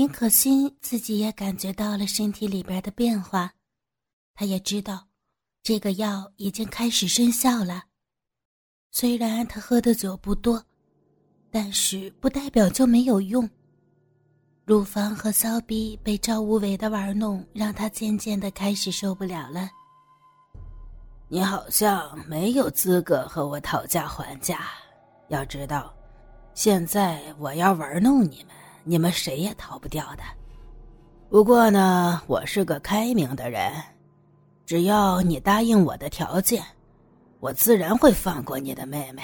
林可欣自己也感觉到了身体里边的变化，她也知道这个药已经开始生效了。虽然她喝的酒不多，但是不代表就没有用。乳房和骚逼被赵无为的玩弄，让她渐渐的开始受不了了。你好像没有资格和我讨价还价。要知道，现在我要玩弄你们，你们谁也逃不掉的。不过呢，我是个开明的人，只要你答应我的条件，我自然会放过你的妹妹。”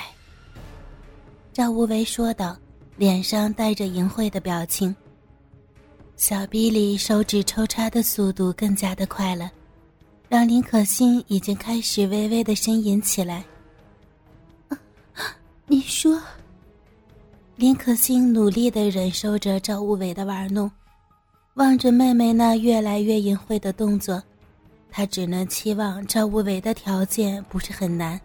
赵无为说道，脸上带着淫秽的表情。小臂里手指抽插的速度更加的快了。让林可欣已经开始微微的呻吟起来。你说，林可欣努力的忍受着赵无为的玩弄，望着妹妹那越来越淫秽的动作，她只能期望赵无为的条件不是很难。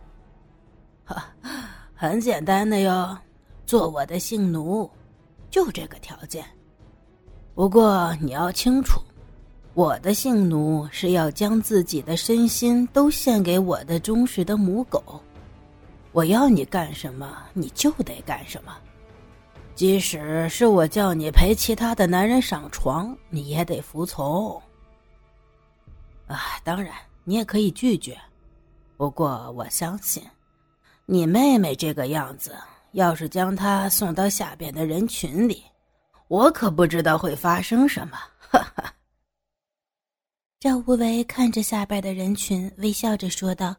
很简单的哟，做我的性奴，就这个条件。不过你要清楚。我的性奴是要将自己的身心都献给我的忠实的母狗，我要你干什么，你就得干什么，即使是我叫你陪其他的男人上床，你也得服从。啊，当然你也可以拒绝，不过我相信，你妹妹这个样子，要是将她送到下边的人群里，我可不知道会发生什么。哈哈。赵无为看着下边的人群，微笑着说道：“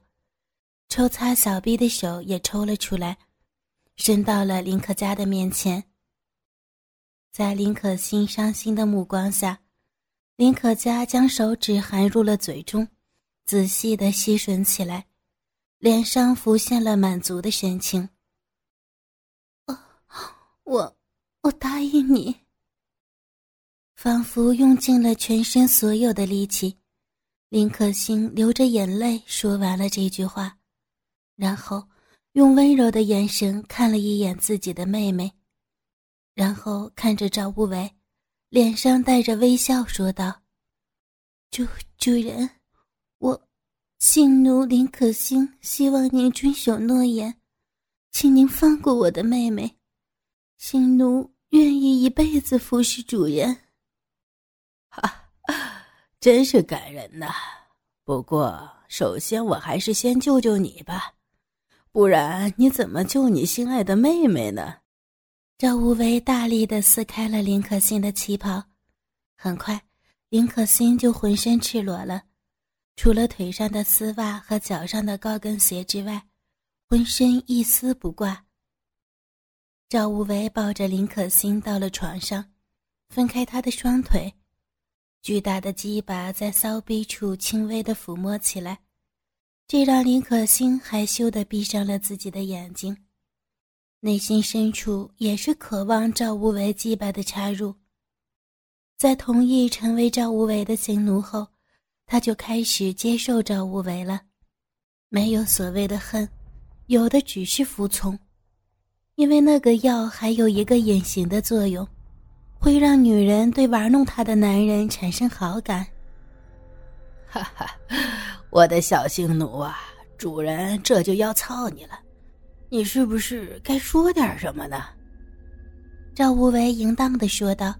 抽擦小臂的手也抽了出来，伸到了林可嘉的面前。在林可欣伤心的目光下，林可嘉将手指含入了嘴中，仔细的吸吮起来，脸上浮现了满足的神情。哦，我，我答应你。”仿佛用尽了全身所有的力气，林可欣流着眼泪说完了这句话，然后用温柔的眼神看了一眼自己的妹妹，然后看着赵无为，脸上带着微笑说道：“主主人，我姓奴林可欣希望您遵守诺言，请您放过我的妹妹，姓奴愿意一辈子服侍主人。”哈，真是感人呐！不过，首先我还是先救救你吧，不然你怎么救你心爱的妹妹呢？赵无为大力的撕开了林可欣的旗袍，很快，林可欣就浑身赤裸了，除了腿上的丝袜和脚上的高跟鞋之外，浑身一丝不挂。赵无为抱着林可欣到了床上，分开她的双腿。巨大的鸡巴在骚逼处轻微的抚摸起来，这让林可欣害羞的闭上了自己的眼睛，内心深处也是渴望赵无为祭拜的插入。在同意成为赵无为的行奴后，他就开始接受赵无为了，没有所谓的恨，有的只是服从，因为那个药还有一个隐形的作用。会让女人对玩弄她的男人产生好感。哈哈，我的小性奴啊，主人这就要操你了，你是不是该说点什么呢？赵无为淫荡的说道，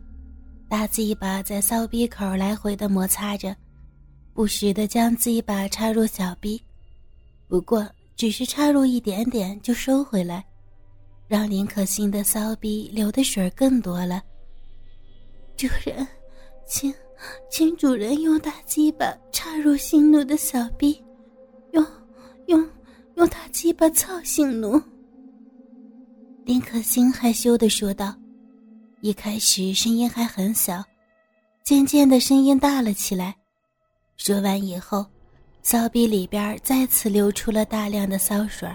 大鸡巴在骚逼口来回的摩擦着，不时的将鸡巴插入小逼，不过只是插入一点点就收回来，让林可欣的骚逼流的水更多了。主人，请，请主人用大鸡巴插入性奴的小逼，用，用，用大鸡巴操性奴。林可欣害羞的说道，一开始声音还很小，渐渐的声音大了起来。说完以后，骚逼里边再次流出了大量的骚水，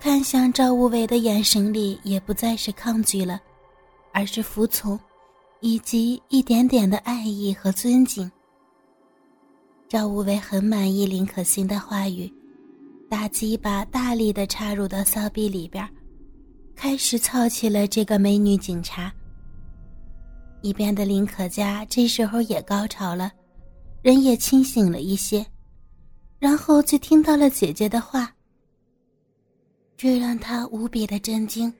看向赵无为的眼神里也不再是抗拒了，而是服从。以及一点点的爱意和尊敬。赵无为很满意林可欣的话语，大鸡巴大力的插入到骚逼里边，开始操起了这个美女警察。一边的林可嘉这时候也高潮了，人也清醒了一些，然后就听到了姐姐的话。这让他无比的震惊，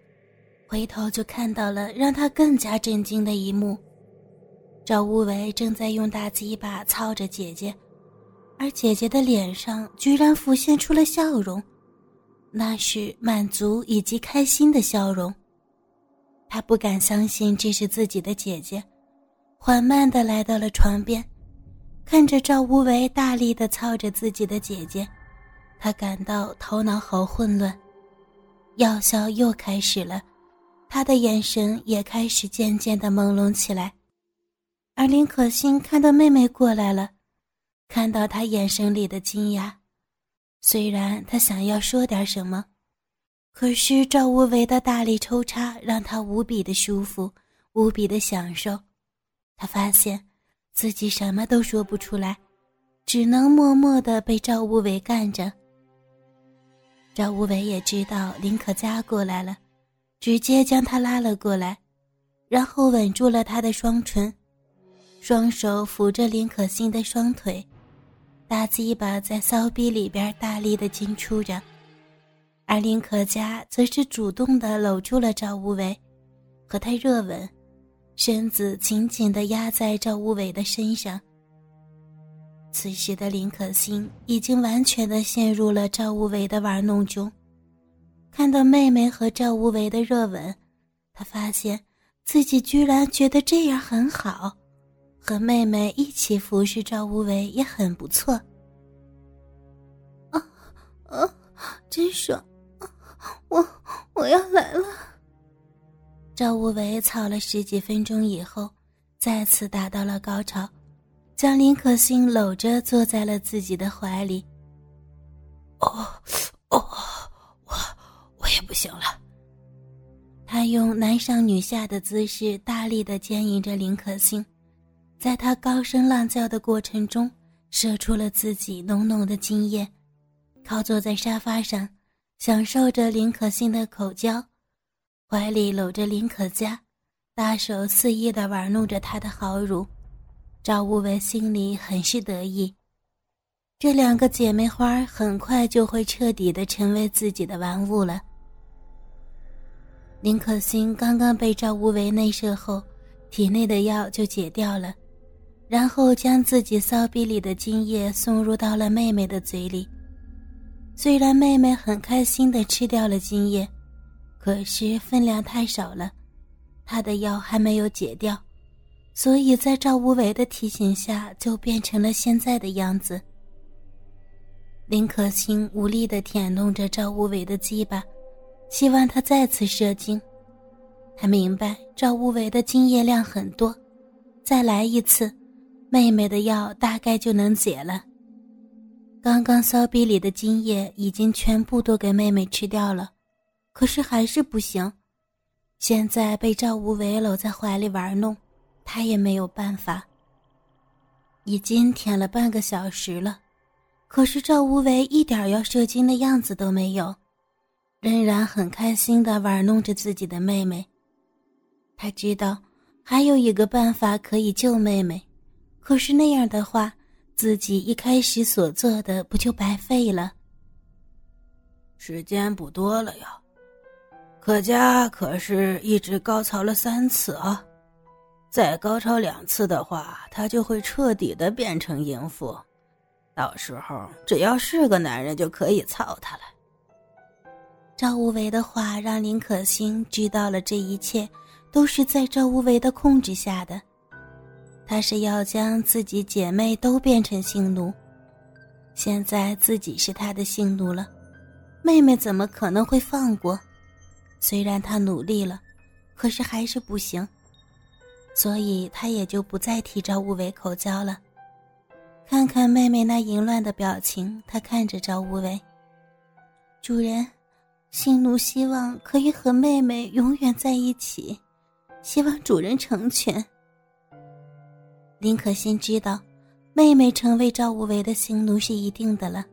回头就看到了让他更加震惊的一幕：赵无为正在用大鸡巴操着姐姐，而姐姐的脸上居然浮现出了笑容，那是满足以及开心的笑容。他不敢相信这是自己的姐姐，缓慢的来到了床边，看着赵无为大力的操着自己的姐姐，他感到头脑好混乱，药效又开始了，他的眼神也开始渐渐的朦胧起来。而林可欣看到妹妹过来了，看到他眼神里的惊讶，虽然他想要说点什么。可是赵无为的大力抽插让他无比的舒服，无比的享受。他发现自己什么都说不出来，只能默默的被赵无为干着。赵无为也知道林可嘉过来了，直接将他拉了过来，然后吻住了他的双唇，双手扶着林可欣的双腿，大鸡巴在骚逼里边大力的进出着。而林可嘉则是主动的搂住了赵无为，和他热吻，身子紧紧的压在赵无为的身上。此时的林可欣已经完全的陷入了赵无为的玩弄中，看到妹妹和赵无为的热吻，她发现自己居然觉得这样很好，和妹妹一起服侍赵无为也很不错。啊啊，真爽！我我要来了。赵无为操了十几分钟以后，再次达到了高潮，将林可欣搂着坐在了自己的怀里。哦哦，我我也不行了。他用男上女下的姿势大力的牵引着林可欣，在他高声浪叫的过程中，射出了自己浓浓的精液，靠坐在沙发上。享受着林可欣的口交，怀里搂着林可嘉，大手肆意的玩弄着她的好乳，赵无为心里很是得意。这两个姐妹花很快就会彻底的成为自己的玩物了。林可欣刚刚被赵无为内射后，体内的药就解掉了，然后将自己骚逼里的精液送入到了妹妹的嘴里。虽然妹妹很开心的吃掉了精液，可是分量太少了，她的药还没有解掉，所以在赵无为的提醒下，就变成了现在的样子。林可欣无力的舔弄着赵无为的鸡巴，希望他再次射精。他明白赵无为的精液量很多，再来一次，妹妹的药大概就能解了。刚刚骚逼里的精液已经全部都给妹妹吃掉了，可是还是不行。现在被赵无为搂在怀里玩弄，他也没有办法。已经舔了半个小时了，可是赵无为一点要射精的样子都没有，仍然很开心的玩弄着自己的妹妹。他知道还有一个办法可以救妹妹，可是那样的话。自己一开始所做的不就白费了？时间不多了呀，可嘉可是一直高潮了三次啊，再高潮两次的话，他就会彻底的变成淫妇，到时候只要是个男人就可以操他了。赵无为的话让林可欣知道了这一切都是在赵无为的控制下的。他是要将自己姐妹都变成性奴，现在自己是他的性奴了，妹妹怎么可能会放过？虽然他努力了，可是还是不行，所以他也就不再替赵无为口交了。看看妹妹那淫乱的表情，他看着赵无为：“主人，性奴希望可以和妹妹永远在一起，希望主人成全。”林可欣知道，妹妹成为赵无为的新奴是一定的了。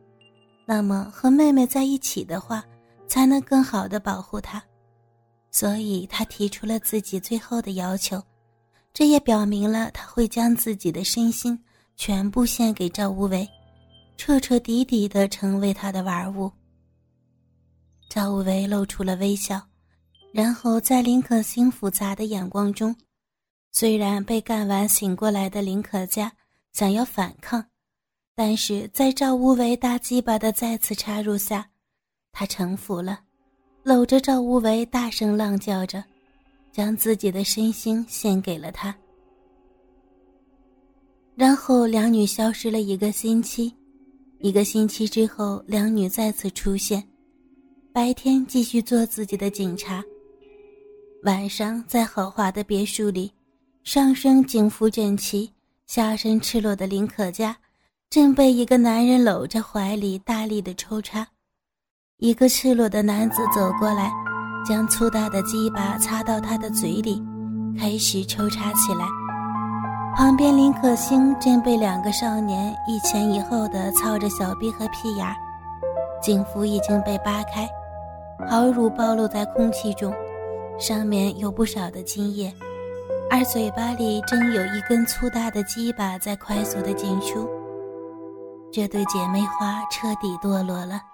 那么和妹妹在一起的话，才能更好的保护她。所以她提出了自己最后的要求，这也表明了他会将自己的身心全部献给赵无为，彻彻底底的成为他的玩物。赵无为露出了微笑，然后在林可欣复杂的眼光中，虽然被干完醒过来的林可嘉想要反抗，但是在赵无为大鸡巴的再次插入下，他臣服了，搂着赵无为大声浪叫着。将自己的身心献给了他，然后两女消失了一个星期。一个星期之后，两女再次出现，白天继续做自己的警察，晚上在豪华的别墅里，上身警服整齐、下身赤裸的林可嘉，正被一个男人搂着怀里大力的抽插。一个赤裸的男子走过来。将粗大的鸡巴插到他的嘴里，开始抽插起来。旁边林可欣正被两个少年一前一后的操着小臂和屁眼，警服已经被扒开，好乳暴露在空气中，上面有不少的精液，而嘴巴里正有一根粗大的鸡巴在快速的进出。这对姐妹花彻底堕落了。